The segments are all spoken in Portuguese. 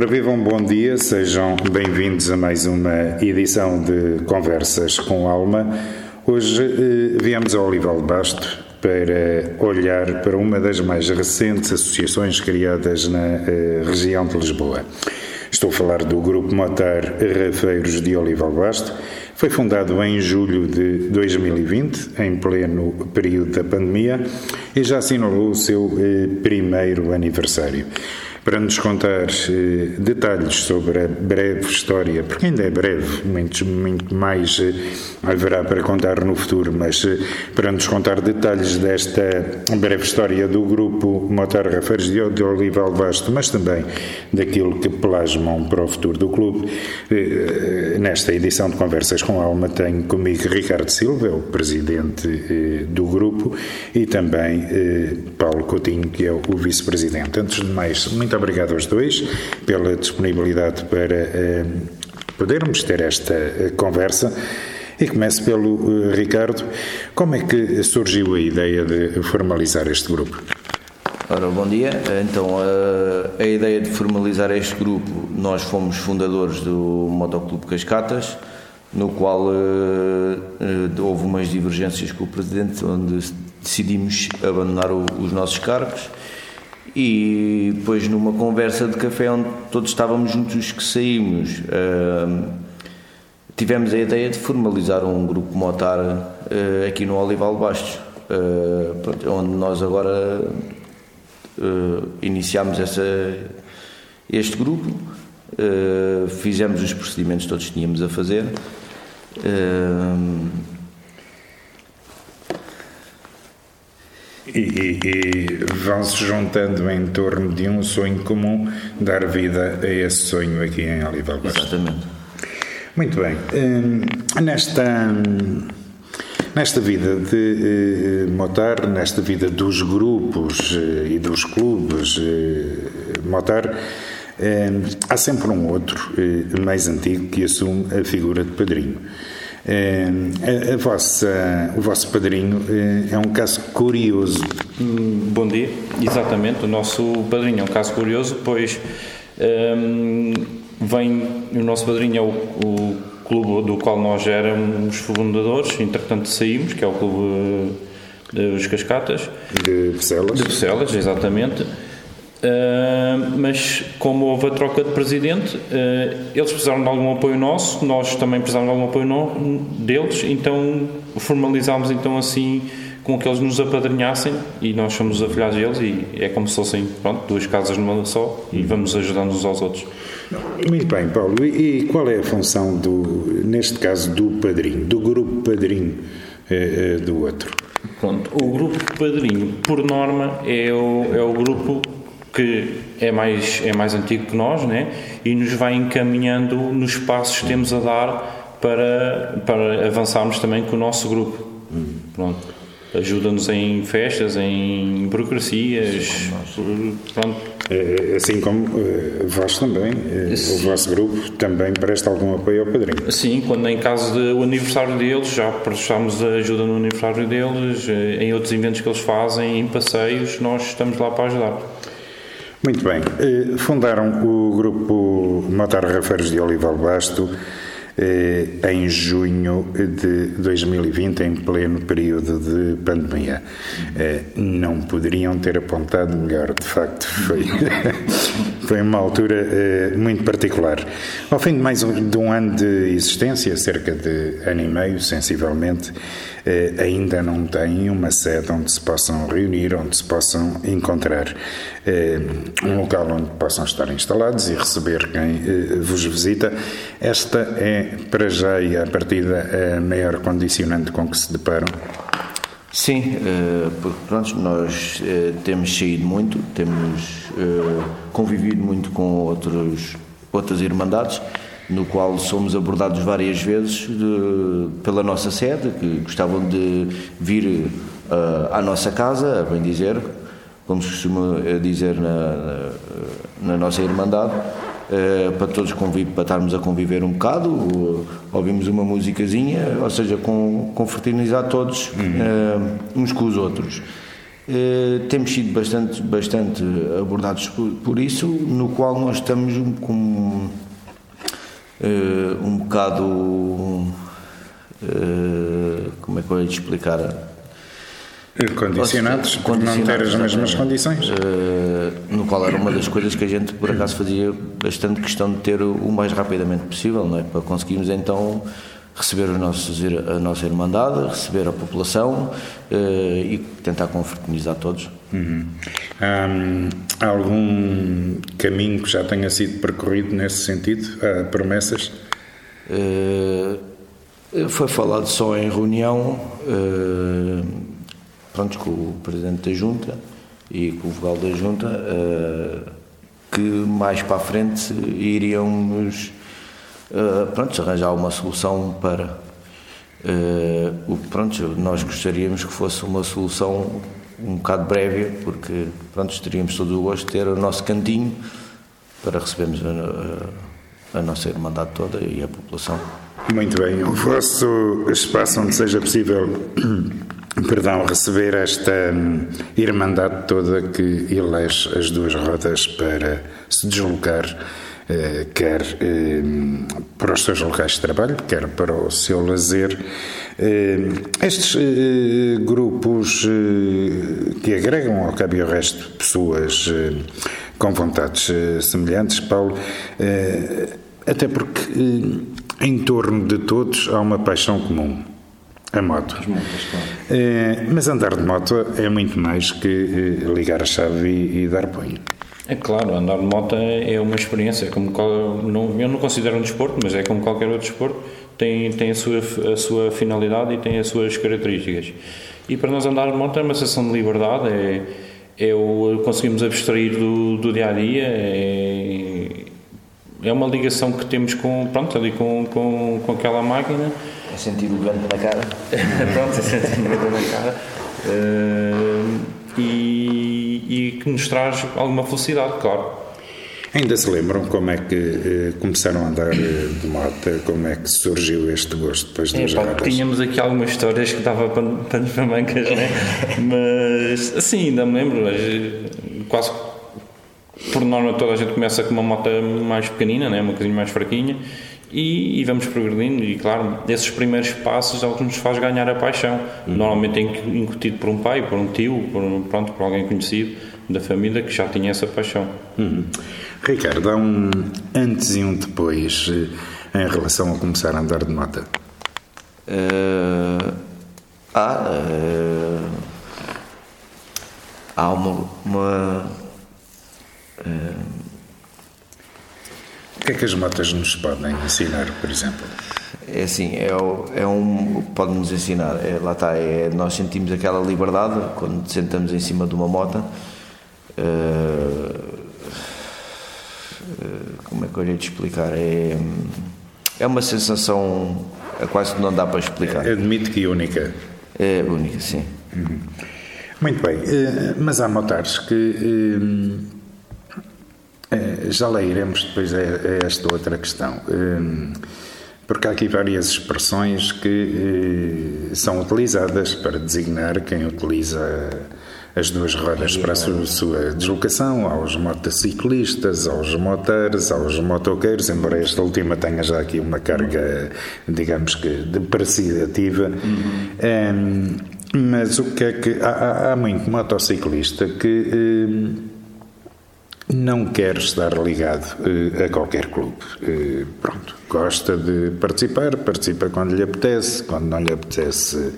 Ora, vivam um bom dia, sejam bem-vindos a mais uma edição de Conversas com Alma. Hoje eh, viemos ao Olival Basto para olhar para uma das mais recentes associações criadas na eh, região de Lisboa. Estou a falar do Grupo Motar Rafeiros de Olival Basto. Foi fundado em julho de 2020, em pleno período da pandemia, e já assinalou o seu eh, primeiro aniversário para nos contar eh, detalhes sobre a breve história, porque ainda é breve, muito, muito mais eh, haverá para contar no futuro, mas eh, para nos contar detalhes desta breve história do grupo Motar Rafeiros de, de Olival Vasto, mas também daquilo que plasmam para o futuro do clube. Nesta edição de Conversas com Alma tenho comigo Ricardo Silva, o presidente do grupo, e também Paulo Coutinho, que é o vice-presidente. Antes de mais, muito muito obrigado aos dois pela disponibilidade para eh, podermos ter esta eh, conversa. E começo pelo eh, Ricardo. Como é que surgiu a ideia de formalizar este grupo? Ora, bom dia. Então, a, a, ideia de formalizar este grupo, nós fomos fundadores do Motoclube Cascatas, no qual uh, houve umas divergências com o Presidente, onde decidimos abandonar o, os nossos cargos e depois, numa conversa de café onde todos estávamos juntos, os que saímos, uh, tivemos a ideia de formalizar um grupo motar uh, aqui no Olival Bastos, uh, pronto, onde nós agora iniciámos essa, este grupo, fizemos os procedimentos que todos tínhamos a fazer. E, e, vão-se juntando em torno de um sonho comum, dar vida a esse sonho aqui em Olival Exatamente. Muito bem. Hum, nesta, nesta vida de uh, Motar, nesta vida dos grupos uh, e dos clubes uh, Motar, hum, há sempre um outro mais antigo que assume a figura de padrinho. A, a vossa, o vosso padrinho é, um caso curioso. Bom dia, exatamente. O nosso padrinho é um caso curioso, pois um, vem. O nosso padrinho é o, o, clube do qual nós éramos fundadores, entretanto saímos, que é o clube dos Cascatas. De Bucelas. De Bucelas, exatamente. Uh, mas como houve a troca de presidente, uh, eles precisaram de algum apoio nosso, nós também precisávamos de algum apoio no, deles, então formalizámos então assim com que eles nos apadrinhassem e nós somos afilhados deles e é como se fossem pronto, duas casas numa só e vamos ajudando uns aos outros. Muito bem, Paulo. E, qual é a função do, neste caso, do padrinho, do grupo padrinho eh, do outro? Pronto, o grupo padrinho, por norma, é o, é o grupo que é mais, é mais antigo que nós né? e nos vai encaminhando nos passos que temos a dar para, para avançarmos também com o nosso grupo. Pronto. Ajuda-nos em festas, em burocracias. Pronto. É, assim como uh, vós também, uh, o vosso grupo também presta algum apoio ao padrinho. Sim, quando em caso do aniversário deles, já prestamos ajuda no aniversário deles, em outros eventos que eles fazem, em passeios, nós estamos lá para ajudar. Muito bem. Eh, fundaram o grupo Motar Rafeiros de Olival Basto eh, em junho de 2020, em pleno período de pandemia. Eh, não poderiam ter apontado melhor, de facto, foi, foi uma altura muito particular. Ao fim de mais de um ano de existência, cerca de ano e meio, sensivelmente, eh, ainda não têm uma sede onde se possam reunir, onde se possam encontrar. Eh, um local onde possam estar instalados e receber quem vos visita. Esta é, para já e a partida, a maior condicionante com que se deparam? Sim, porque pronto, nós temos saído muito, temos convivido muito com outros, outras irmandades, no qual somos abordados várias vezes de, pela nossa sede, que gostavam de vir à nossa casa, a bem dizer, como se costuma dizer na, na, na nossa Irmandade, uh, para todos conviver, para estarmos a conviver um bocado, uh, ouvimos uma musicazinha, ou seja, com, confraternizar todos uh, uns com os outros. temos sido bastante, bastante abordados por, por, isso, no qual nós estamos com um bocado. como é que eu ia te explicar? Condicionados por não ter as mesmas condições. Uh, no qual era uma das coisas que a gente, por acaso, fazia bastante questão de ter o mais rapidamente possível, não é? para conseguirmos então receber os nossos, a nossa Irmandade, receber a população uh, e tentar confraternizar todos. Uhum. há algum caminho que já tenha sido percorrido nesse sentido? Há promessas? Uh, foi falado só em reunião pronto, com o Presidente da Junta e com o vogal da Junta, uh, que mais para a frente iríamos uh, pronto, arranjar uma solução para uh, pronto, nós gostaríamos que fosse uma solução um bocado breve, porque pronto, teríamos todo o gosto de ter o nosso cantinho para recebermos a, a, a nossa Irmandade toda e a população. Muito bem, o vosso espaço onde seja possível perdão, receber esta hum, irmandade toda que elege as duas rodas para se deslocar, eh, quer eh, para os seus locais de trabalho, quer para o seu lazer. Eh, estes grupos que agregam ao cabo e ao resto pessoas com vontades semelhantes, Paulo, até porque em torno de todos há uma paixão comum a moto. Motos, claro. É, mas andar de moto é muito mais que eh, ligar a chave e, e dar punho. É claro, andar de moto é uma experiência, como não, eu não considero um desporto, mas é como qualquer outro desporto, tem, tem a, sua, a sua finalidade e tem as suas características. E para nós andar de moto é uma sensação de liberdade, é, é o, conseguimos abstrair do, do dia a dia, é, é uma ligação que temos com, pronto, ali com, com, com aquela máquina é sentir o vento na cara. Pronto, é sentir o vento na cara. Uh, e, e, que nos traz alguma felicidade, claro. Ainda se lembram como é que eh, começaram a andar eh, de moto, como é que surgiu este gosto depois das é, Tínhamos aqui algumas histórias que dava para, para, mancas, né? mas assim, ainda me lembro, quase por norma toda a gente começa com uma moto mais pequenina, né? uma coisinha mais fraquinha, e, e, vamos progredindo e claro, esses primeiros passos é o que nos faz ganhar a paixão uhum. normalmente é incutido por um pai, por um tio por, pronto, por alguém conhecido da família que já tinha essa paixão uhum. Ricardo, há um antes e um depois eh, em relação a começar a andar de moto uh, há uh, há uma, uma uh, o que é que as motas nos podem ensinar, por exemplo? É assim, é, é um. pode-nos ensinar, é, lá está, é, nós sentimos aquela liberdade quando sentamos em cima de uma moto. Uh, como é que eu ia te explicar? É, é uma sensação é quase que não dá para explicar. Admito que única. É única, sim. Uhum. Muito bem, mas há motares que é, já lá iremos depois a, a esta outra questão. Hum, porque há aqui várias expressões que eh, são utilizadas para designar quem utiliza as duas rodas para a sua, sua deslocação, aos motociclistas, aos motores, aos motoqueiros, embora esta última tenha já aqui uma carga, digamos que, depreciativa. Uhum. Um, mas o que é que. Há, há muito motociclista que. Um, não quer estar ligado uh, a qualquer clube. Uh, pronto, gosta de participar, participa quando lhe apetece, quando não lhe apetece,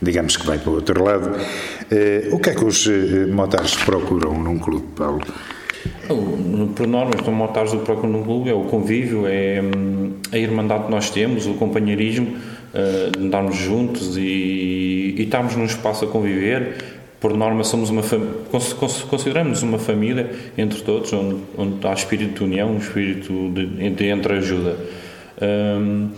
digamos que vai para o outro lado. Uh, o que é que os motares procuram num clube, Paulo? Por norma, os motares procuram num clube é o convívio, é hum, a irmandade que nós temos, o companheirismo, andarmos juntos e, e estarmos num espaço a conviver. Por norma, somos uma consideramos uma família entre todos, onde, onde há espírito de união, um espírito de, de entre-ajuda. Um,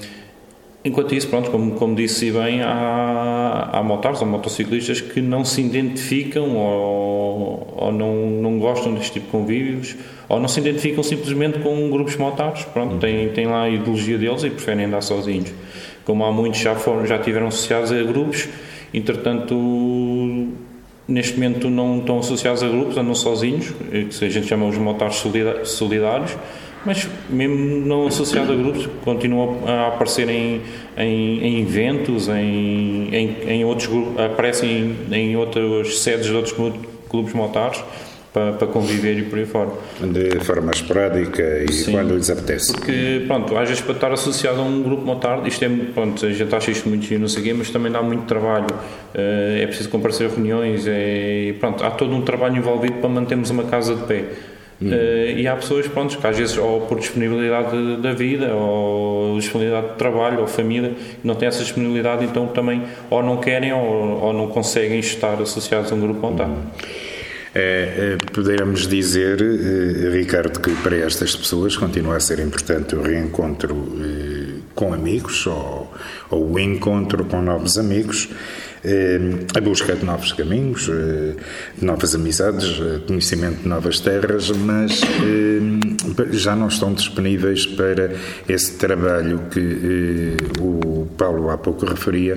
Enquanto isso, pronto, como, como disse bem, há, há motares ou motociclistas que não se identificam ou, ou não, não gostam deste tipo de convívios ou não se identificam simplesmente com grupos motares. Pronto, têm, têm lá a ideologia deles e preferem andar sozinhos. Como há muitos já, foram, já tiveram associados a grupos, entretanto, neste momento não estão associados a grupos, andam sozinhos, que a gente chama os motares solidários mas mesmo não associado a grupos, continuam a aparecer em, em, em eventos, em, em, em, outros aparecem em, em outras sedes de outros clubes motares para, para, conviver e por aí fora. De forma esporádica e Sim, quando lhes apetece. Porque, pronto, às vezes para estar associado a um grupo motar, isto é, pronto, a gente acha isto muito giro, não sei o quê, mas também dá muito trabalho, eh, é preciso comparecer a reuniões, é, pronto, há todo um trabalho envolvido para mantermos uma casa de pé. Uh, e há pessoas pronto, que às vezes, ou por disponibilidade da vida, ou disponibilidade de trabalho, ou família, não têm essa disponibilidade, então também ou não querem ou, ou não conseguem estar associados a um grupo montado. É, é, poderíamos dizer, eh, Ricardo, que para estas pessoas continua a ser importante o reencontro eh, com amigos ou, ou o encontro com novos amigos eh, a busca de novos caminhos, eh, de novas amizades, eh, conhecimento de novas terras, mas já não estão disponíveis para esse trabalho que o Paulo há pouco referia,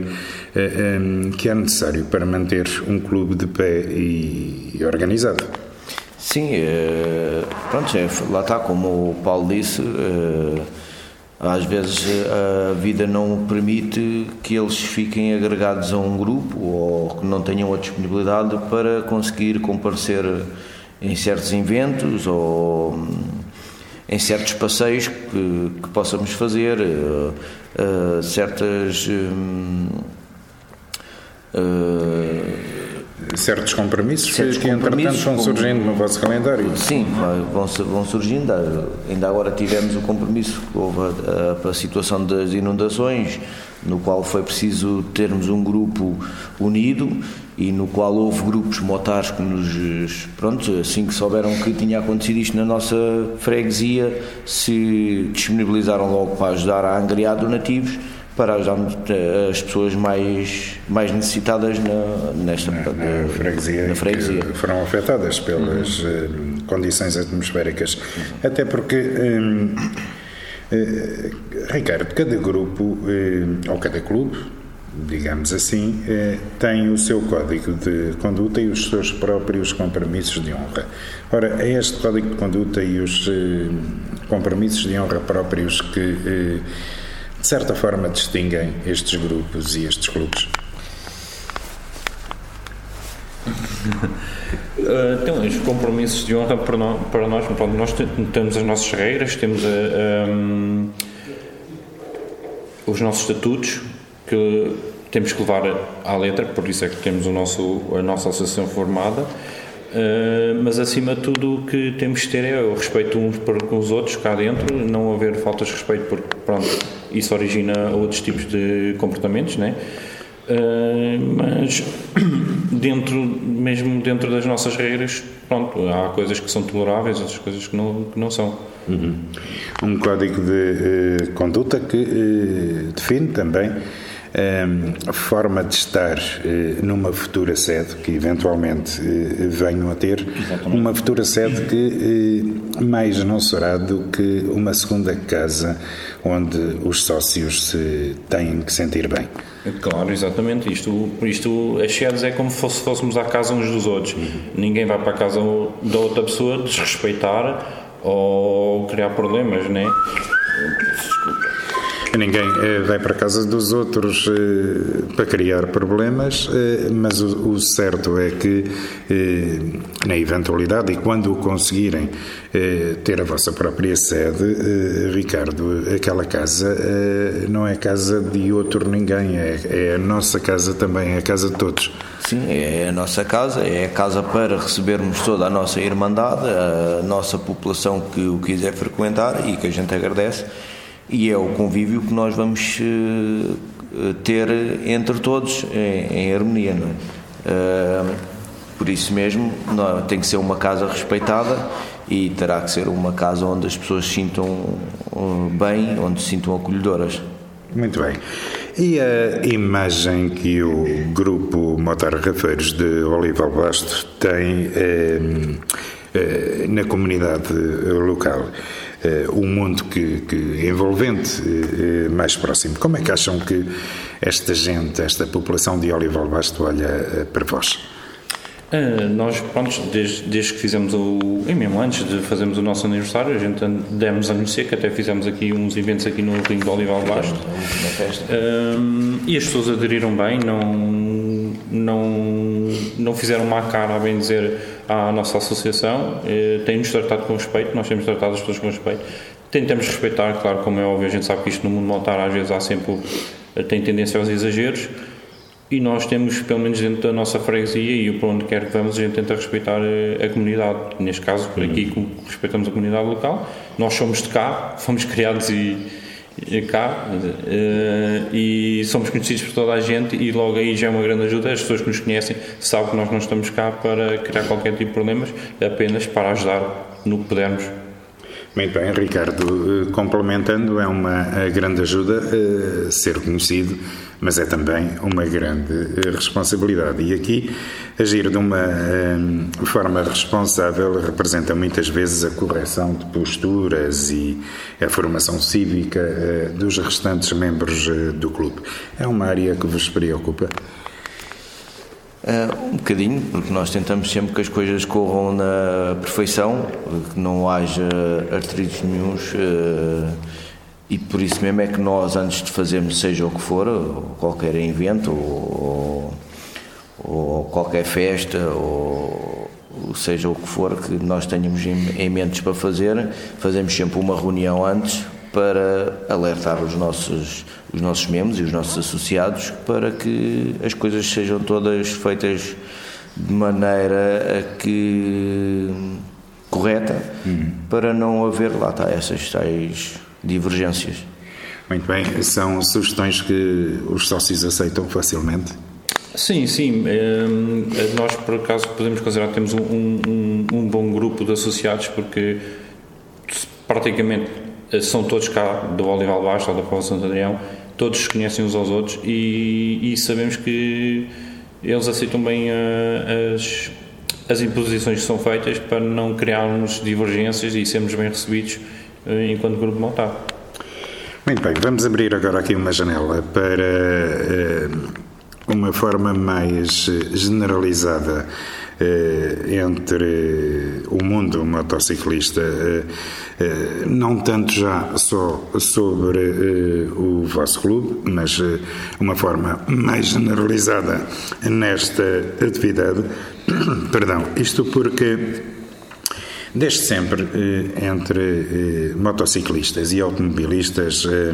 que é necessário para manter um clube de pé e organizado. Sim, pronto, lá está, como o Paulo disse às vezes a vida não permite que eles fiquem agregados a um grupo ou que não tenham a disponibilidade para conseguir comparecer em certos eventos ou hum, em certos passeios que, que possamos fazer, uh, uh, certas. Uh, certos compromissos certos que, compromissos, entretanto, vão surgindo no vosso calendário. Sim, vão, vão surgindo. Ainda agora tivemos o compromisso, houve a, a, a situação das inundações, no qual foi preciso termos um grupo unido e no qual houve grupos motares que nos, pronto, assim que souberam que tinha acontecido isto na nossa freguesia, se disponibilizaram logo para ajudar a angariar donativos para ajudar eh, as pessoas mais, mais necessitadas na, nesta na, na freguesia, na freguesia. Que foram afetadas pelas uhum. condições atmosféricas. Uhum. Até porque, hum, Ricardo, cada grupo ou cada clube, digamos assim, tem o seu código de conduta e os seus próprios compromissos de honra. Ora, é este código de conduta e os compromissos de honra próprios que de certa forma distinguem estes grupos e estes clubes? Uh, então, os compromissos de honra para nós, para nós, nós temos as nossas regras, temos a, a, um, os nossos estatutos que temos que levar à letra, por isso é que temos o nosso, a nossa associação formada Uh, mas acima de tudo o que temos de ter é o respeito uns para com os outros cá dentro, não haver faltas de respeito, porque pronto, isso origina outros tipos de comportamentos, né? Uh, mas dentro, mesmo dentro das nossas regras, pronto, há coisas que são toleráveis, outras coisas que não, que não são. Uhum. Um código de uh, conduta que define também a forma de estar eh, numa futura sede, que eventualmente eh, venham a ter, Exatamente. uma futura sede que eh, mais não será do que uma segunda casa onde os sócios se têm que sentir bem. Claro, exatamente. Isto, isto as sedes é como se fôssemos à casa uns dos outros. Uhum. Ninguém vai para a casa da outra pessoa desrespeitar ou criar problemas, né? Desculpa. Ninguém eh, vai para a casa dos outros eh, para criar problemas, eh, mas o, certo é que, na eventualidade e quando conseguirem ter a vossa própria sede, Ricardo, aquela casa não é casa de outro ninguém, é, é a nossa casa também, é a casa de todos. Sim, é a nossa casa, é a casa para recebermos toda a nossa irmandade, a nossa população que o quiser frequentar e que a gente agradece e é o convívio que nós vamos uh, ter entre todos em, em harmonia. É? por isso mesmo, tem que ser uma casa respeitada e terá que ser uma casa onde as pessoas se sintam bem, onde se sintam acolhedoras. Muito bem. E a imagem que o grupo Motar Rafeiros de Olival Basto tem eh, eh, na comunidade local? Eh, um mundo que, que envolvente, eh, mais próximo. Como é que acham que esta gente, esta população de Olival Basto olha para vós? Uh, nós, pronto, desde, desde que fizemos o. E mesmo antes de fazermos o nosso aniversário, a gente demos a conhecer que até fizemos aqui uns eventos aqui no Ringue do Olival Basto. Uh, e as pessoas aderiram bem, não, não, não fizeram má cara, a bem dizer, à nossa associação. Uh, Tem-nos tratado com respeito, nós temos tratado as pessoas com respeito. Tentamos respeitar, claro, como é óbvio, a gente sabe que isto no mundo montar às vezes há sempre. tem tendência aos exageros e nós temos, pelo menos dentro da nossa freguesia e para onde quer que vamos, a gente tenta respeitar a, a comunidade. Neste caso, por aqui, uhum. respeitamos a comunidade local. Nós somos de cá, fomos criados e cá uh, e somos conhecidos por toda a gente e logo aí já é uma grande ajuda. As pessoas que nos conhecem sabem que nós não estamos cá para criar qualquer tipo de problemas, apenas para ajudar no que pudermos. Muito bem, Ricardo. Eh, complementando, é uma grande ajuda uh, ser conhecido mas é também uma grande eh, responsabilidade. E aqui, agir de uma um, eh, forma responsável representa muitas vezes a correção de posturas e a formação cívica dos restantes membros do clube. É uma área que vos preocupa? Uh, um bocadinho, porque nós tentamos sempre que as coisas corram na perfeição, que não haja artritos nenhums. Uh, e por isso mesmo é que nós, antes de fazermos seja o que for, qualquer evento ou, ou qualquer festa ou seja o que for que nós tenhamos em mentes para fazer, fazemos sempre uma reunião antes para alertar os nossos, os nossos membros e os nossos associados para que as coisas sejam todas feitas de maneira a que correta uhum. para não haver lá está essas tais divergências. Muito bem, são sugestões que os sócios aceitam facilmente? Sim, sim. Ehm, nós, por acaso, podemos considerar que temos um, um, um bom grupo de associados, porque praticamente são todos cá do Olival Baixo ou da Póvoa Santo Adrião, todos conhecem uns aos outros e, e sabemos que eles aceitam bem uh, as, as imposições que são feitas para não criarmos divergências e sermos bem recebidos eh, enquanto grupo montado. Muito bem, vamos abrir agora aqui uma janela para uma forma mais generalizada entre o mundo motociclista, uh, não tanto já só sobre o vosso clube, mas uma forma mais generalizada nesta atividade. Perdão, isto porque Desde sempre, eh, entre eh, motociclistas e automobilistas, eh,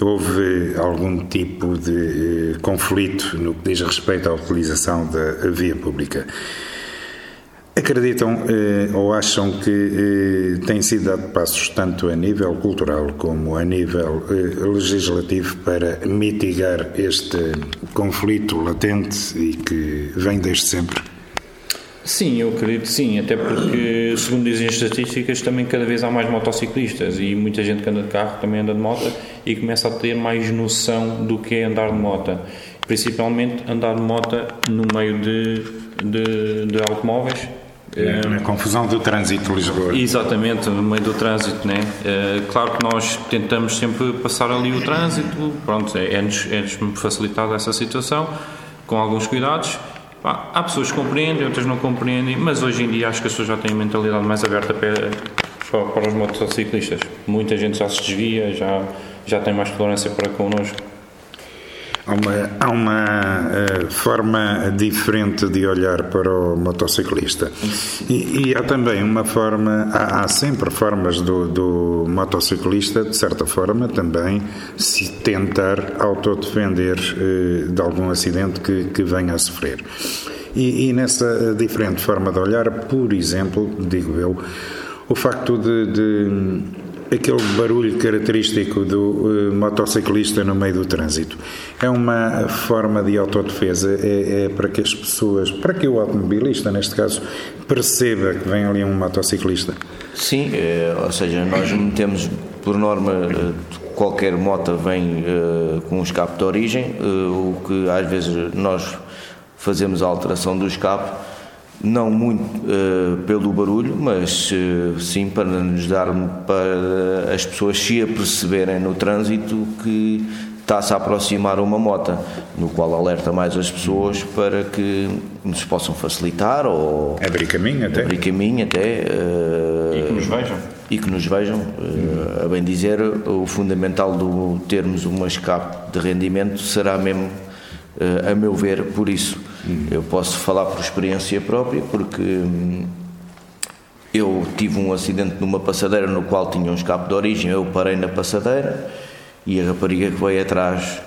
houve algum tipo de conflito no que diz respeito à utilização da via pública. Acreditam ou acham que tem sido dado passos tanto a nível cultural como a nível legislativo para mitigar este conflito latente e que vem desde sempre? Sim, eu acredito sim, até porque, segundo dizem as estatísticas, também cada vez há mais motociclistas e muita gente que anda de carro também anda de moto e começa a ter mais noção do que é andar de moto. Principalmente andar de moto no meio de, de, de automóveis. É, na confusão do trânsito Lisboa. Exatamente, no meio do trânsito, né? É, claro que nós tentamos sempre passar ali o trânsito, pronto, é-nos é, é facilitado essa situação, com alguns cuidados há pessoas que compreendem, outras não compreendem, mas hoje em dia acho que as pessoas já têm mentalidade mais aberta para, para os motociclistas. Muita gente já se desvia, já, já tem mais tolerância para connosco. Há uma, há uma uh, forma diferente de olhar para o motociclista. E, e há também uma forma, há, há sempre formas do, do, motociclista, de certa forma, também se tentar autodefender uh, de algum acidente que, que venha a sofrer. E, e, nessa diferente forma de olhar, por exemplo, digo eu, o facto de, de aquele barulho característico do uh, motociclista no meio do trânsito. É uma forma de autodefesa, é, é, para que as pessoas, para que o automobilista, neste caso, perceba que vem ali um motociclista. Sim, é, ou seja, nós metemos por norma qualquer moto vem com um escape de origem, o que às vezes nós fazemos a alteração do escape, não muito uh, pelo barulho, mas sim para nos dar para as pessoas se aperceberem no trânsito que está-se a aproximar uma moto, no qual alerta mais as pessoas para que nos possam facilitar ou abrir caminho até, abrir caminho até e que nos vejam e que nos vejam. Uh, a bem dizer, o fundamental do termos uma escape de rendimento será mesmo, uh, a meu ver, por isso. Uhum. Eu posso falar por experiência própria, porque hum, eu tive um acidente numa passadeira no qual tinha um escape de origem, eu parei na passadeira e a rapariga que veio atrás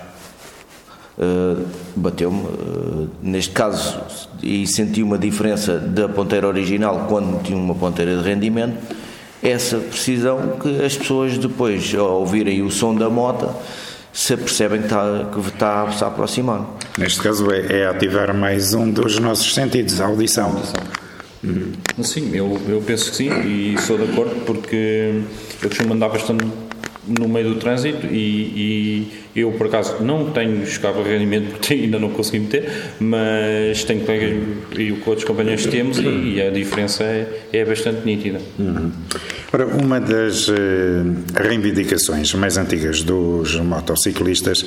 Uh, bateu-me. Uh, neste caso, e senti uma diferença da ponteira original quando tinha uma ponteira de rendimento essa precisão que as pessoas depois, ao ouvirem o som da moto, se apercebem que está, que está a se aproximar. Neste caso é, é, ativar mais um dos nossos sentidos, a audição. audição. Uhum. Sim, eu, eu penso que sim e sou de acordo porque eu costumo andar bastante no meio do trânsito e, e, eu por acaso não tenho escapa de rendimento porque ainda não consegui meter, mas tenho colegas e outros companheiros temos e, e, a diferença é, é bastante nítida. Uhum. Ora, uma das uh, reivindicações mais antigas dos motociclistas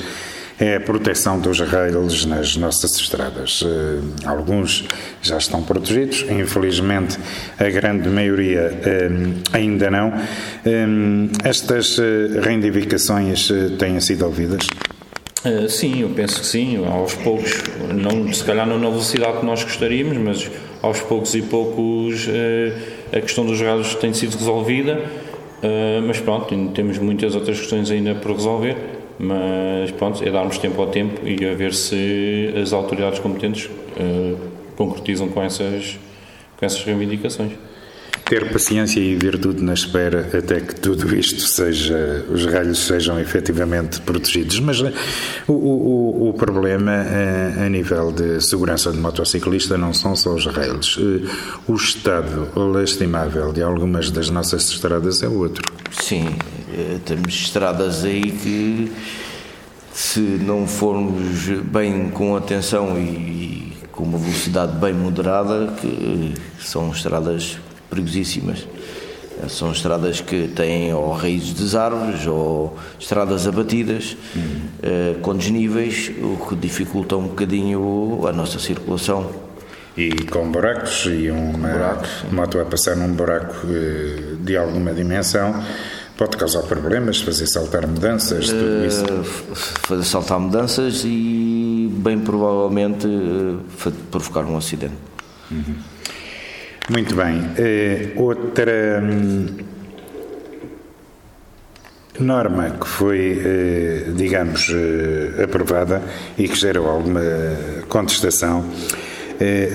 é a proteção dos rails nas nossas estradas. Eh, alguns já estão protegidos, infelizmente a grande maioria eh, ainda não. Eh, estas reivindicações têm sido ouvidas? sim, eu penso que sim, aos poucos, não, se calhar não na velocidade que nós gostaríamos, mas aos poucos e poucos a questão dos rails tem sido resolvida, mas pronto, temos muitas outras questões ainda por resolver mas pronto, é darmos tempo ao tempo e a ver se as autoridades competentes uh, concretizam com essas, com essas reivindicações. Ter paciência e virtude na espera até que tudo isto seja, os ralhos sejam efetivamente protegidos. Mas uh, o, o, o problema uh, a nível de segurança de motociclista não são só os ralhos. O estado lastimável de algumas das nossas estradas é outro. Sim, eh, temos estradas aí que se não formos bem com atenção e com uma velocidade bem moderada, que são estradas perigosíssimas. São estradas que têm ou raízes de árvores ou estradas abatidas, uhum. com desníveis, o que dificulta um bocadinho a nossa circulação. E com buracos, e uma buracos, moto a passar num buraco eh, de alguma dimensão, Pode causar problemas, fazer saltar mudanças, tudo isso? Fazer saltar mudanças e, bem provavelmente, uh, provocar um acidente. Uhum. Muito bem. Uh, outra hum, norma que foi, digamos, aprovada e que gerou alguma contestação eh,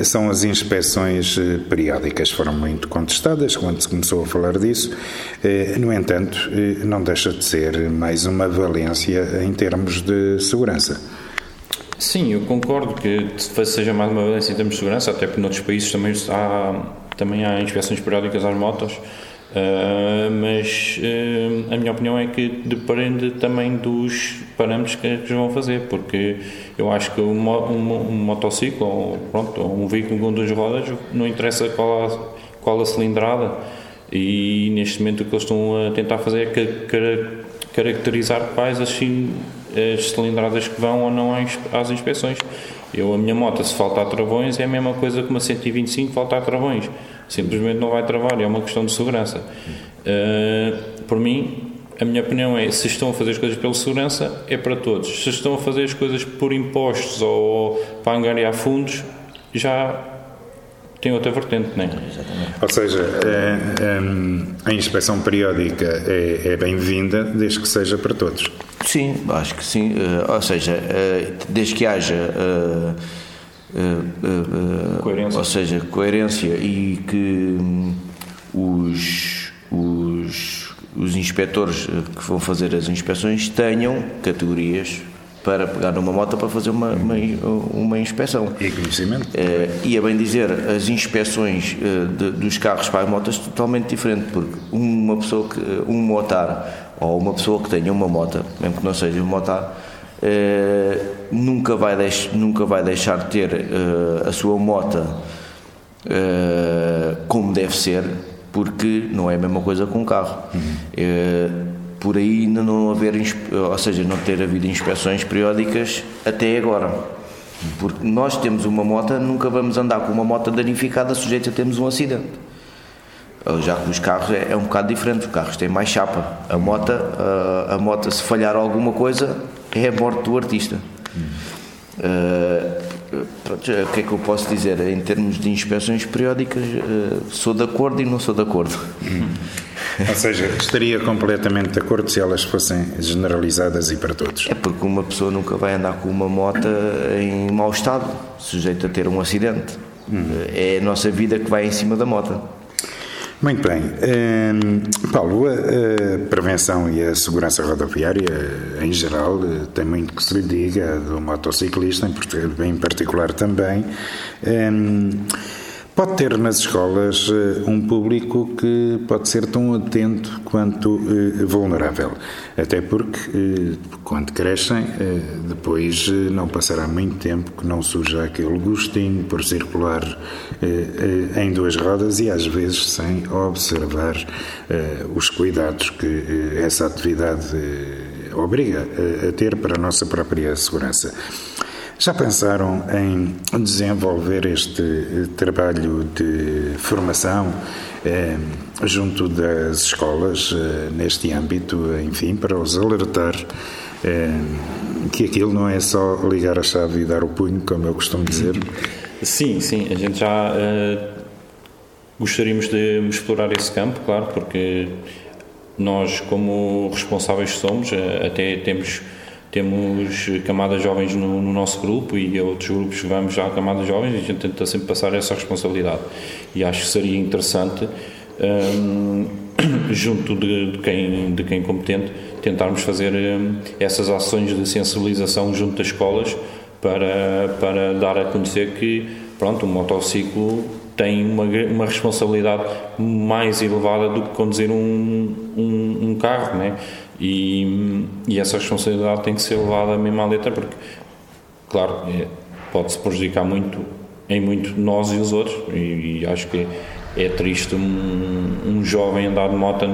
são as inspeções eh, periódicas. Foram muito contestadas quando se começou a falar disso. Eh, no entanto, não deixa de ser mais uma valência em termos de segurança. Sim, eu concordo que seja mais uma valência em termos de segurança, até porque noutros países também há, também há inspeções periódicas às motos. Uh, mas uh, a minha opinião é que depende também dos parâmetros que, que vão fazer, porque eu acho que um, um, um motociclo ou, pronto, um veículo com duas rodas não interessa qual a, qual a cilindrada e neste momento o que eles estão a tentar fazer é caracterizar quais as, as cilindradas que vão ou não às inspeções. Eu, a minha moto, se faltar travões, é a mesma coisa que uma 125 faltar travões. Simplesmente não vai travar, é uma questão de segurança. Uh, por mim, a minha opinião é: se estão a fazer as coisas pela segurança, é para todos. Se estão a fazer as coisas por impostos ou para angariar fundos, já tem outra vertente, não é? Ou seja, a, é, a inspeção periódica é, é bem-vinda desde que seja para todos. Sim, acho que sim. Uh, ou seja, uh, desde que haja. Uh, coerência. Ou seja, coerência e que um, os, os os inspectores que vão fazer as inspeções tenham categorias para pegar numa moto para fazer uma, uma, uma inspeção. E conhecimento? e a bem dizer, as inspeções de, dos carros para as motas totalmente diferente, porque uma pessoa que, um motar ou uma pessoa que tenha uma moto, mesmo que não seja um motar, Uh, nunca, vai deix, nunca vai deixar de ter uh, a sua moto uh, como deve ser, porque não é a mesma coisa com um carro. Uhum. por aí ainda não haver, ou seja, não ter havido inspeções periódicas até agora. Porque nós temos uma moto, nunca vamos andar com uma moto danificada sujeita a termos um acidente. Já que os carros é, é um bocado diferente, os carros têm mais chapa. A moto, a, a moto se falhar alguma coisa, é a morte do artista. Uh, pronto, o que é que eu posso dizer? Em termos de inspeções periódicas, uh, sou de acordo e não sou de acordo. Ou seja, estaria completamente de acordo se elas fossem generalizadas e para todos. É porque uma pessoa nunca vai andar com uma moto em mau estado, sujeito a ter um acidente. Hum. É a nossa vida que vai em cima da moto. Muito bem. Um, Paulo, a, prevenção e a segurança rodoviária, em geral, tem muito que se lhe diga, do motociclista, em particular também. Um, Pode ter nas escolas uh, um público que pode ser tão atento quanto uh, vulnerável, até porque uh, quando crescem, depois não passará muito tempo que não surja aquele gostinho por circular em duas rodas e às vezes sem observar os cuidados que essa atividade obriga a ter para a nossa própria segurança. Já pensaram em desenvolver este eh, trabalho de formação eh, junto das escolas eh, neste âmbito, enfim, para os alertar eh, que aquilo não é só ligar a chave e dar o punho, como eu costumo dizer? Sim, sim, a gente já eh, gostaríamos de explorar esse campo, claro, porque nós, como responsáveis somos, eh, até temos temos camadas jovens no, no, nosso grupo e outros grupos que vamos já a camadas jovens e a gente tenta sempre passar essa responsabilidade. E acho que seria interessante, um, junto de, de, quem, de quem competente, tentarmos fazer um, essas ações de sensibilização junto das escolas para, para dar a conhecer que pronto, o motociclo tem uma, uma responsabilidade mais elevada do que conduzir um, um, um carro, né? E, e essa responsabilidade tem que ser levada mesmo à letra, porque, claro, é, pode-se prejudicar muito em muito nós e os outros, e, e acho que é triste um, um, jovem andar de moto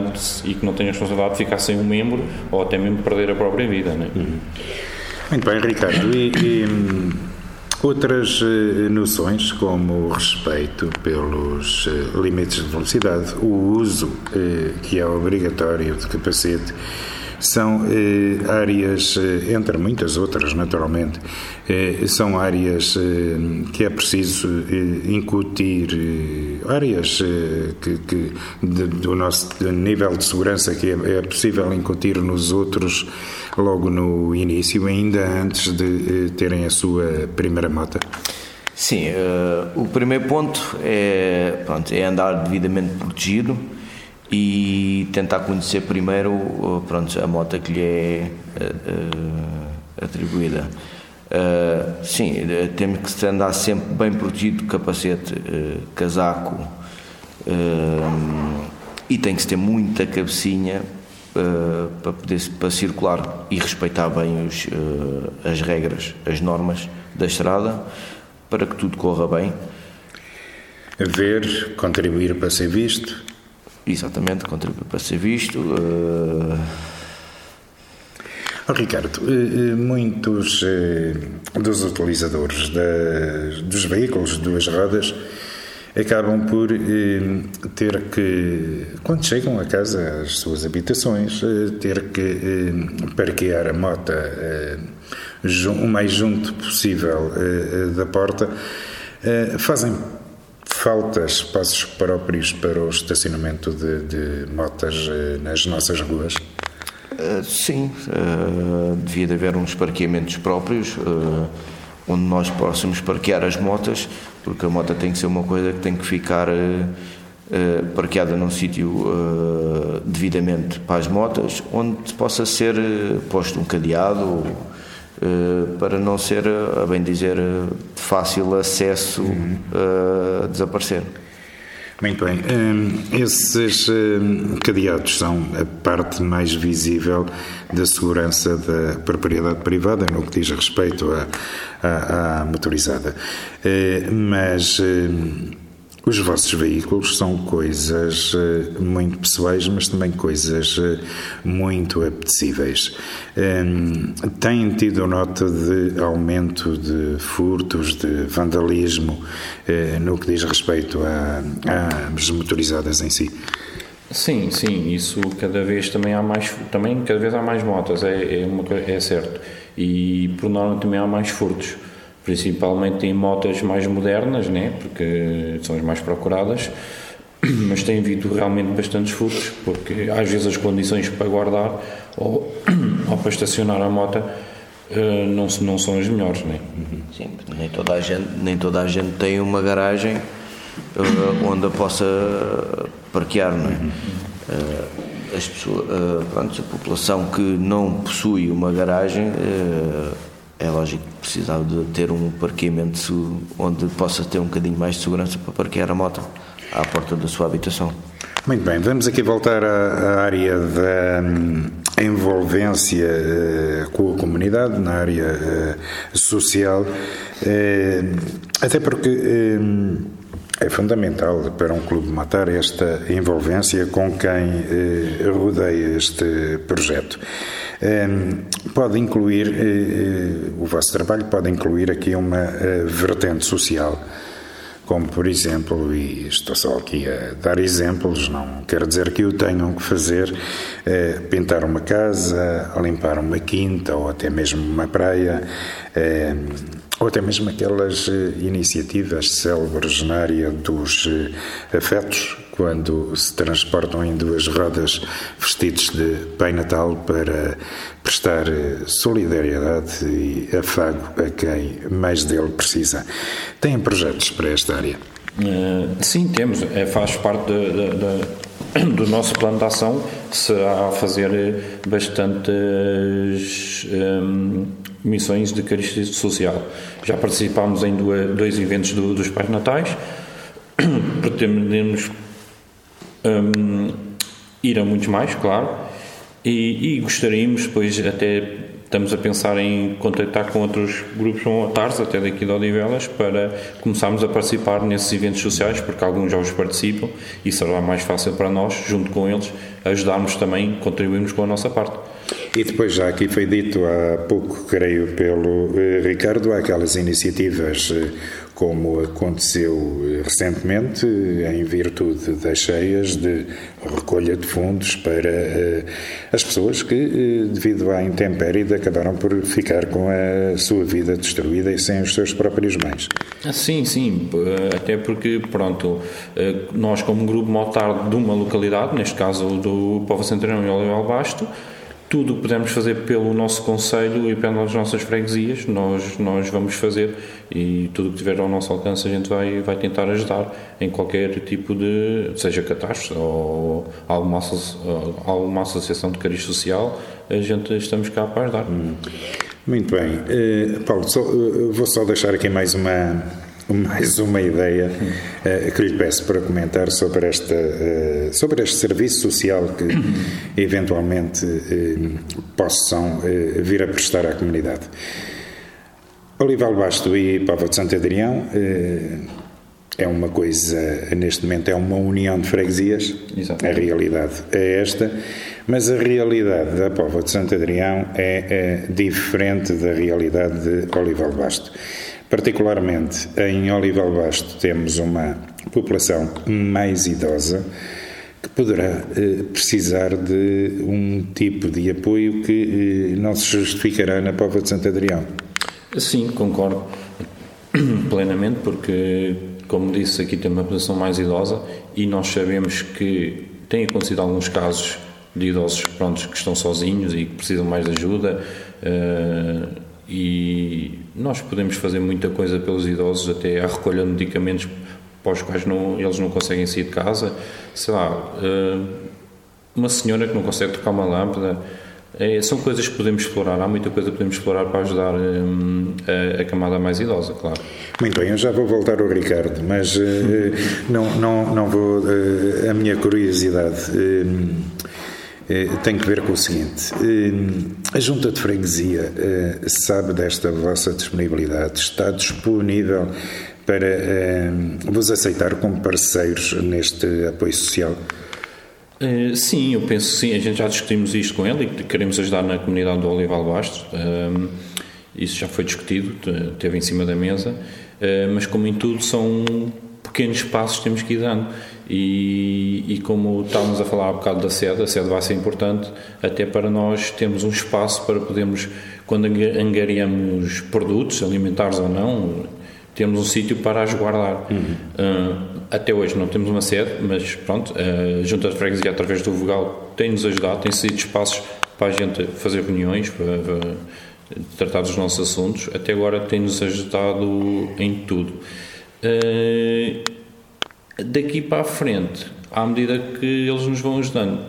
e que não tenha responsabilidade de ficar sem um membro ou até mesmo perder a própria vida. Né? Muito bem, Ricardo. E, e outras uh, noções, como o respeito pelos uh, limites de velocidade, o uso uh, que é obrigatório de capacete são eh, áreas, eh, entre muitas outras, naturalmente, eh, são áreas eh, que é preciso eh, incutir, eh, áreas que, que de, do nosso nível de segurança que é, é, possível incutir nos outros logo no início, ainda antes de terem a sua primeira moto. Sim, o primeiro ponto é, pronto, é andar devidamente protegido e tentar conhecer primeiro pronto, a moto que lhe é uh, atribuída. Uh, sim, temos que andar sempre bem protegido, capacete, uh, casaco e tem que ter muita cabecinha para poder para circular e respeitar bem os, as regras, as normas da estrada para que tudo corra bem. Ver, contribuir para ser visto Exatamente, contribui para ser visto. Uh... Oh, Ricardo, eh, eh, muitos dos utilizadores dos veículos de duas rodas acabam por ter que, quando chegam a casa, às suas habitações, ter que parquear a moto o mais junto possível da porta. Fazem falta espaços próprios para o estacionamento de, de motas eh, nas nossas ruas? Uh, sim, uh, devia de haver uns parqueamentos próprios uh, onde nós possamos parquear as motas, porque a moto tem que ser uma coisa que tem que ficar parqueada num sítio devidamente para as motas, onde possa ser posto um cadeado para não ser, a bem dizer, de fácil acesso uhum. a desaparecer. Muito bem. Hum, esses hum, cadeados são a parte mais visível da segurança da propriedade privada no que diz respeito à, à, à motorizada. Eh, mas hum, os vossos veículos são coisas eh, muito pessoais, mas também coisas eh, muito apetecíveis. Ehm, têm tido nota de aumento de furtos, de vandalismo, eh, no que diz respeito às motorizadas em si? Sim, sim, isso cada vez também há mais, também cada vez há mais motas, é, é, é certo. E por norma também há mais furtos principalmente em motas mais modernas, né? porque são as mais procuradas, mas tem havido realmente bastantes furtos, porque às vezes as condições para guardar ou, ou para estacionar a moto uh, não, não são as melhores. Né? Sim, nem toda a gente, nem toda a gente tem uma garagem uh, onde a possa parquear. Não é? Uh, as pessoas, pronto, a população que não possui uma garagem é lógico que precisava de ter um parqueamento onde possa ter um bocadinho mais de segurança para parquear a moto à porta da sua habitação. Muito bem, vamos aqui voltar à, área da hum, envolvência uh, com a comunidade, na área uh, social, uh, até porque é fundamental para um clube matar esta envolvência com quem rodeia este projeto. Ehm, pode incluir, eh, eh, o vosso trabalho pode incluir aqui uma eh, vertente social como por exemplo, e estou só aqui a dar exemplos, não quero dizer que o tenham que fazer, é, pintar uma casa, limpar uma quinta ou até mesmo uma praia, é, ou até mesmo aquelas iniciativas célebres na área dos afetos, quando se transportam em duas rodas vestidos de Pai Natal para prestar solidariedade e afago a quem mais dele precisa. Têm projetos para esta área? Sim, temos. É, faz parte de, de, de, do nosso plano de ação se há a fazer bastantes um, missões de caristia social. Já participámos em dois, dois eventos do, dos Pais Natais, pretendemos um, ir a muitos mais, claro, e, e, gostaríamos, depois até estamos a pensar em contactar com outros grupos voluntários, até daqui de Odivelas, para começarmos a participar nesses eventos sociais, porque alguns já os participam e será mais fácil para nós, junto com eles, ajudarmos também, contribuirmos com a nossa parte. E depois, já aqui foi dito há pouco, creio, pelo eh, Ricardo, há aquelas iniciativas eh, como aconteceu eh, recentemente, em virtude das cheias de recolha de fundos para uh, as pessoas que, uh, devido à intempérie, acabaram por ficar com a sua vida destruída e sem os seus próprios bens. Ah, sim, sim, até porque, pronto, nós como grupo motar de uma localidade, neste caso do Povo Centrão e Olival Basto, tudo o que pudermos fazer pelo nosso Conselho e pelas nossas freguesias, nós, nós vamos fazer e tudo o que tiver ao nosso alcance a gente vai, vai tentar ajudar em qualquer tipo de, seja catástrofe ou alguma, alguma associação de cariz social, a gente estamos cá para ajudar. Muito bem. Uh, Paulo, só, uh, vou só deixar aqui mais uma mais uma ideia uh, que lhe peço para comentar sobre, esta, uh, sobre este serviço social que eventualmente uh, possam vir a prestar à comunidade. Olival Basto e Pava de Santo Adrião é uma coisa, neste momento, é uma união de freguesias. A realidade é esta, mas a realidade da Pova de Santo Adrião é, é diferente da realidade de Olival Basto. Particularmente em Olival Basto temos uma população mais idosa que poderá eh, precisar de um tipo de apoio que eh, não se justificará na Pova de Santo Adrião. Sim, concordo plenamente, porque, como disse, aqui tem uma população mais idosa e nós sabemos que tem acontecido alguns casos de idosos prontos, que estão sozinhos e que precisam mais de ajuda. Uh, e nós podemos fazer muita coisa pelos idosos, até a recolha de medicamentos para os quais não, eles não conseguem sair de casa, sei lá, uh, uma senhora que não consegue tocar uma lâmpada, é, são coisas que podemos explorar, há muita coisa que podemos explorar para ajudar um, a, a, camada mais idosa, claro. Muito bem, eu já vou voltar ao Ricardo, mas uh, não, não, não vou. Uh, a minha curiosidade uh, tem que ver com o seguinte: a Junta de Freguesia sabe desta vossa disponibilidade, está disponível para vos aceitar como parceiros neste apoio social? Sim, eu penso sim. A gente já discutimos isto com ele e queremos ajudar na comunidade do Olival Bastos. Isso já foi discutido, teve em cima da mesa. Mas, como em tudo, são pequenos passos que temos que ir dando. E, e, como estávamos a falar há bocado da sede, a sede vai ser importante até para nós termos um espaço para podermos, quando angariamos produtos, alimentares ou não, temos um sítio para as guardar. Uhum. Uh, até hoje não temos uma sede, mas pronto, a Junta de Freguesia, através do Vogal, tem-nos ajudado, tem sido espaços para a gente fazer reuniões, para, para tratar dos nossos assuntos. Até agora tem-nos ajudado em tudo. Uh, daqui para a frente, à medida que eles nos vão ajudando,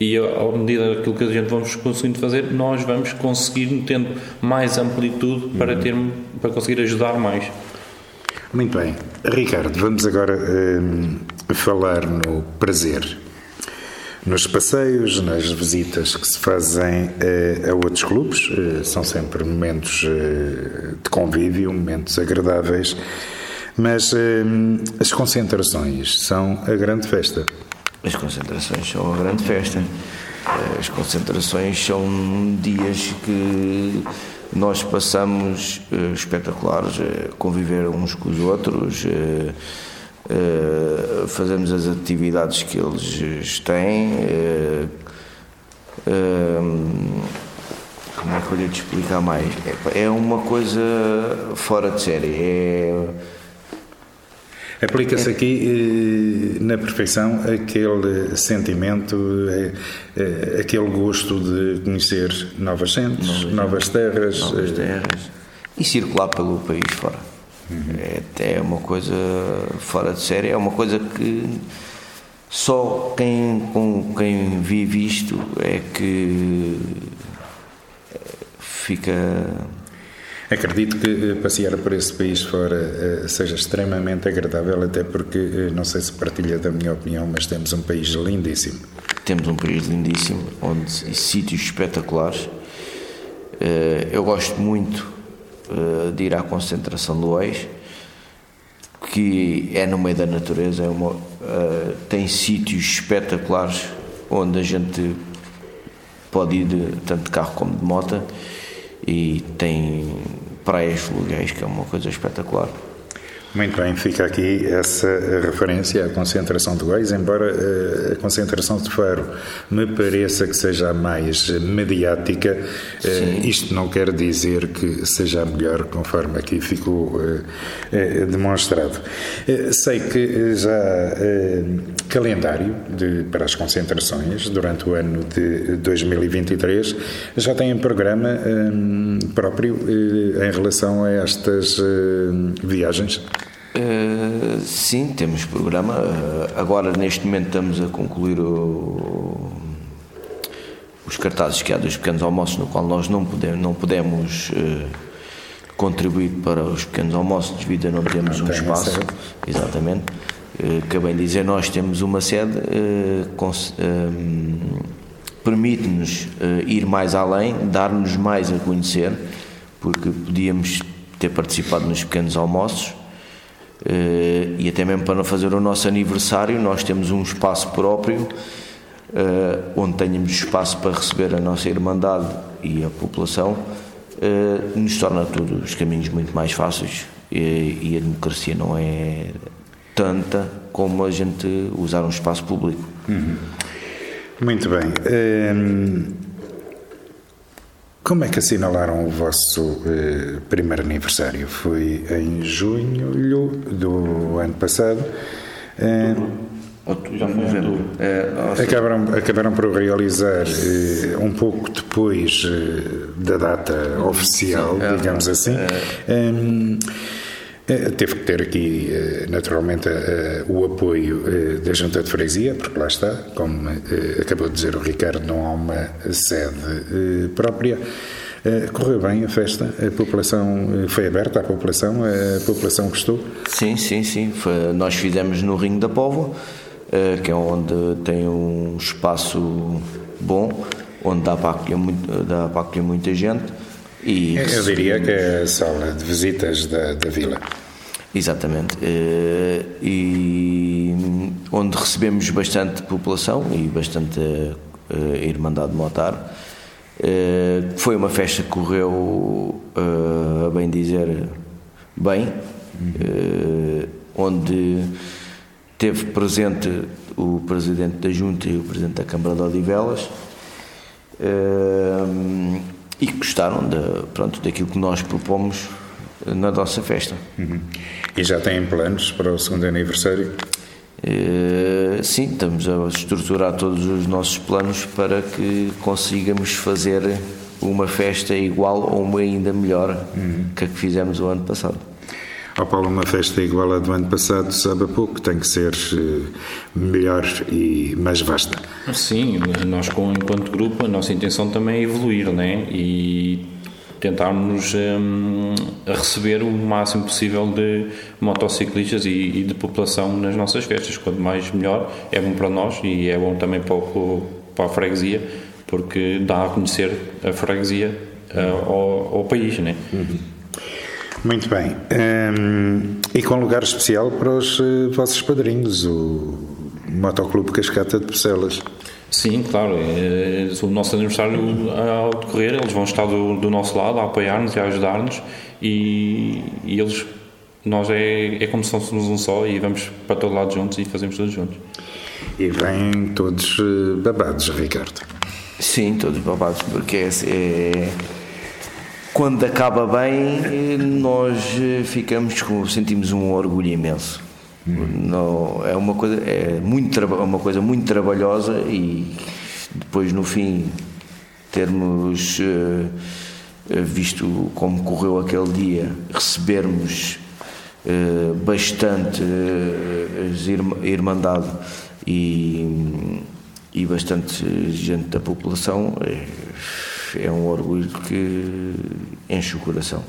e à medida daquilo que a gente vamos conseguindo fazer, nós vamos conseguir tendo mais amplitude para, ter, para conseguir ajudar mais. Muito bem. Ricardo, vamos agora hum, falar no prazer. Nos passeios, nas visitas que se fazem uh, a outros clubes, uh, são sempre momentos uh, de convívio, momentos agradáveis, mas hum, as concentrações são a grande festa. As concentrações são a grande festa. As concentrações são dias que nós passamos uh, espetaculares, uh, conviver uns com os outros, uh, fazemos as atividades que eles têm. como é que eu lhe explicar mais? É, é uma coisa fora de série. É, Aplica-se aqui eh, na perfeição aquele sentimento, eh, eh, aquele gosto de conhecer novas gentes, novas, novas terras. Novas terras. E circular pelo país fora. Uhum. É até uma coisa fora de série, é uma coisa que só quem, com quem vive isto é que fica Acredito que eh, passear por esse país fora eh, seja extremamente agradável, até porque, eh, não sei se partilha da minha opinião, mas temos um país lindíssimo. Temos um país lindíssimo, onde sítios espetaculares. Eu gosto muito de ir à concentração do Ois, que é no meio da natureza, é uma, tem sítios espetaculares onde a gente pode ir de, tanto de carro como de moto e tem praias fluviais, que é uma coisa espetacular. Muito bem, fica aqui essa referência à concentração de Góis, embora uh, a concentração de Faro me pareça que seja a mais mediática, uh, isto não quer dizer que seja a melhor, conforme aqui ficou uh, demonstrado. sei que já há calendário de, para as concentrações durante o ano de 2023 já tem um programa próprio em relação a estas viagens. Uh, sim, temos programa. Uh, agora, neste momento, estamos a concluir o, os cartazes que há dos pequenos almoços, no qual nós não podemos, não podemos uh, contribuir para os pequenos almoços devido a não termos um espaço. Exatamente. acabei de dizer, nós temos uma sede permite-nos ir mais além, dar-nos mais a conhecer, porque podíamos ter participado nos pequenos almoços e até mesmo para fazer o nosso aniversário, nós temos um espaço próprio uh, onde tenhamos espaço para receber a nossa Irmandade e a população, uh, nos torna todos os caminhos muito mais fáceis e, a democracia não é tanta como a gente usar um espaço público. Uhum. Muito bem. Ehm, como é que assinalaram o vosso eh, primeiro aniversário? Foi em junho do ano passado. Eh, já foi novembro. É, acabaram, acabaram por realizar eh, um pouco depois eh, da data oficial, Sim, é, digamos assim. É, Eh, teve que ter aqui, eh, naturalmente, eh, o apoio da Junta de Freguesia, porque lá está, como acabou de dizer o Ricardo, não há uma sede própria. Correu bem a festa? A população foi aberta à população? A população gostou? Sim, sim, sim. Foi, nós fizemos no Ringue da Póvoa, que é onde tem um espaço bom, onde dá para acolher, dá para acolher muita gente. E Eu diria que é a sala de visitas da, da vila. Exatamente. Eh, e onde recebemos bastante população e bastante eh, Irmandade Motar. Eh, foi uma festa que correu, a bem dizer, bem, onde teve presente o Presidente da Junta e o Presidente da Câmara de Odivelas e que gostaram de, pronto, daquilo que nós propomos na nossa festa. Uhum. E já têm planos para o segundo aniversário? Uh, sim, estamos a estruturar todos os nossos planos para que consigamos fazer uma festa igual ou ainda melhor uhum. que a que fizemos o ano passado. Ao Paulo, uma festa igual à do ano passado, sabe a pouco, tem que ser uh, melhor e mais vasta. Sim, nós, enquanto grupo, a nossa intenção também é evoluir, né? E tentarmos um, receber o máximo possível de motociclistas e, e, de população nas nossas festas. Quanto mais melhor, é bom para nós e é bom também para, o, para a freguesia, porque dá a conhecer a freguesia uh, ao, ao, país. Né? Uhum. Muito bem. Um, e com lugar especial para os uh, vossos padrinhos, o Motoclube Cascata de Porcelas. Sim, claro. É, o nosso aniversário ao decorrer, eles vão estar do, do nosso lado a apoiar-nos e a ajudar-nos e, e, eles, nós é, é como se fôssemos um só e vamos para todo lado juntos e fazemos tudo juntos. E vêm todos eh, babados, Ricardo? Sim, todos babados, porque é, é quando acaba bem, nós ficamos com, sentimos um orgulho imenso. Não, é uma coisa é muito é uma coisa muito trabalhosa e depois no fim termos uh, visto como correu aquele dia, recebermos uh, bastante irmandade e, e bastante gente da população, é um orgulho que enche o coração.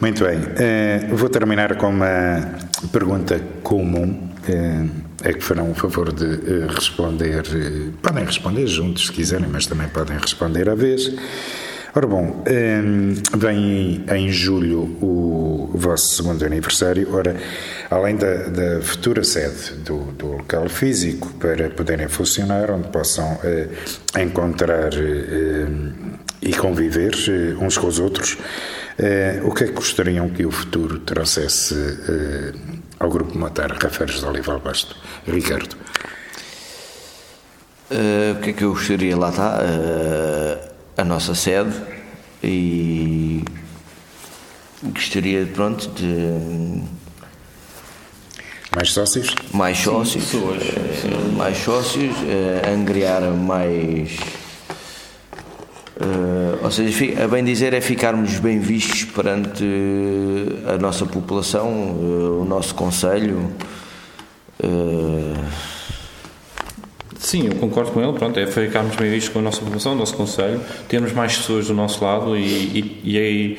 Muito bem. Uh, vou terminar com uma pergunta comum. Uh, é que farão o favor de uh, responder. podem responder juntos se quiserem, mas também podem responder à vez. Ora bom, vem em julho o, vosso segundo aniversário. Ora, além da, da futura sede do, do, local físico para poderem funcionar, onde possam encontrar e conviver uns com os outros, Uh, o que é que gostariam que o futuro trouxesse uh, ao Grupo Matar Rafeiros de Olival Basto? Ricardo. Uh, o que é que eu gostaria? Lá está a nossa sede e gostaria, pronto, de. Mais sócios? Mais sócios. Sim, mais sócios, angriar mais Uh, ou seja, a bem dizer é ficarmos bem vistos perante a nossa população, uh, o nosso Conselho. Uh... Sim, eu concordo com ele. Pronto, é ficarmos bem vistos com a nossa população, o nosso Conselho, termos mais pessoas do nosso lado e, e, aí,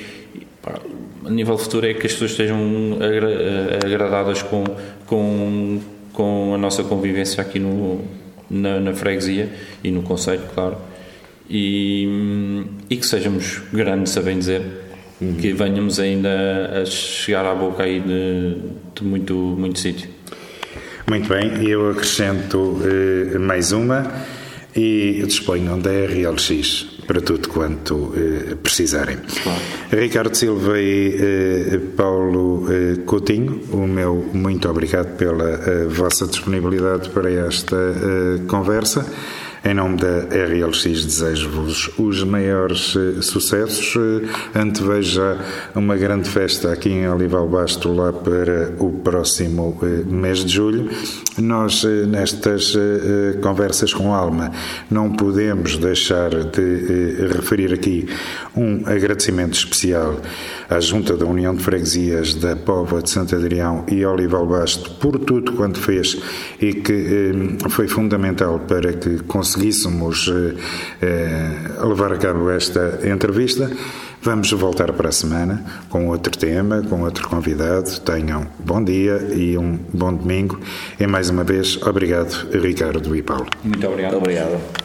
a nível futuro, é que as pessoas estejam agra agradadas com, com, com a nossa convivência aqui no, na, na freguesia e no Conselho, claro e, e que sejamos grandes, a bem dizer, uhum. que venhamos ainda a chegar à boca aí de, de muito, muito sítio. Muito bem, eu acrescento eh, mais uma e disponham da RLX para tudo quanto eh, precisarem. Claro. Ricardo Silva e eh, Paulo eh, Coutinho, o meu muito obrigado pela eh, vossa disponibilidade para esta eh, conversa. Em nome da RLX, desejo-vos os maiores eh, sucessos. Eh, anteveja uma grande festa aqui em Olival Basto, lá para o próximo eh, mês de julho. Nós, nestas conversas com Alma, não podemos deixar de referir aqui um agradecimento especial à Junta da União de Freguesias da Póvoa de Santo Adrião e Olival Basto por tudo quanto fez e que foi fundamental para que conseguíssemos eh, eh, levar a cabo esta entrevista. Vamos voltar para a semana com outro tema, com outro convidado. Tenham bom dia e um bom domingo. E mais uma vez, obrigado, Ricardo e Paulo. Muito obrigado. Muito obrigado.